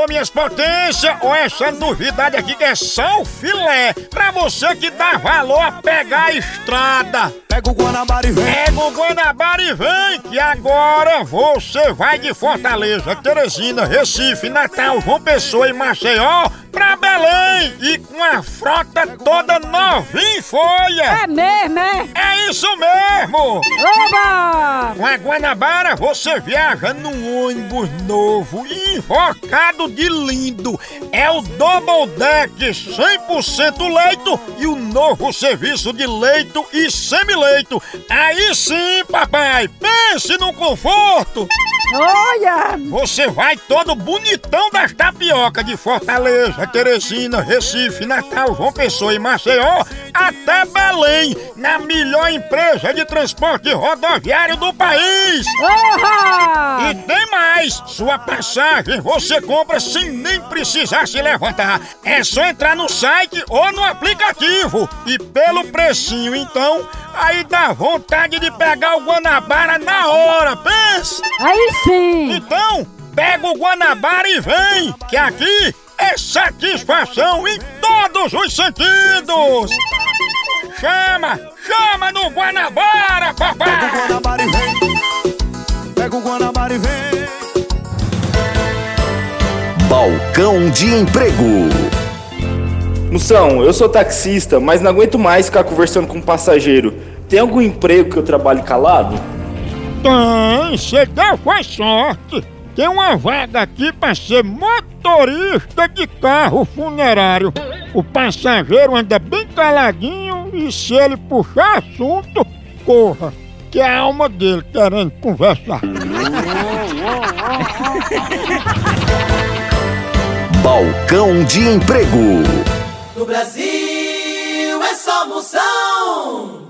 Alô, minhas potências, ou essa novidade aqui que é só o filé, pra você que dá valor a pegar a estrada. Pega o Guanabara e vem. Pega o Guanabara e vem, que agora você vai de Fortaleza, Teresina, Recife, Natal, João Pessoa e Maceió pra Belém e com a frota toda novinha em folha. É mesmo, é? É isso mesmo! Oba! Com a Guanabara você viaja num ônibus novo invocado de lindo. É o Double Deck 100% leito e o novo serviço de leito e semileito. Aí sim, papai, pense no conforto. Olha! Você vai todo bonitão das tapioca de Fortaleza, Teresina, Recife, Natal, João Pessoa e Maceió até Belém, na melhor empresa de transporte rodoviário do país. Oha! E tem mais! Sua passagem você compra sem nem precisar se levantar. É só entrar no site ou no aplicativo. E pelo precinho, então, aí dá vontade de pegar o Guanabara na hora, pensa! Aí sim! Então, pega o Guanabara e vem, que aqui é satisfação em todos os sentidos! Chama, chama no Guanabara, Pega o papai! Guanabara e vem. Pega o Guanabara e vem. Balcão de Emprego. Moção, eu sou taxista, mas não aguento mais ficar conversando com um passageiro. Tem algum emprego que eu trabalhe calado? Tem, você deu foi sorte. Tem uma vaga aqui para ser motorista de carro funerário. O passageiro anda bem caladinho e se ele puxar assunto, corra. Que é a alma dele querendo conversar. Balcão de Emprego. No Brasil é só moção.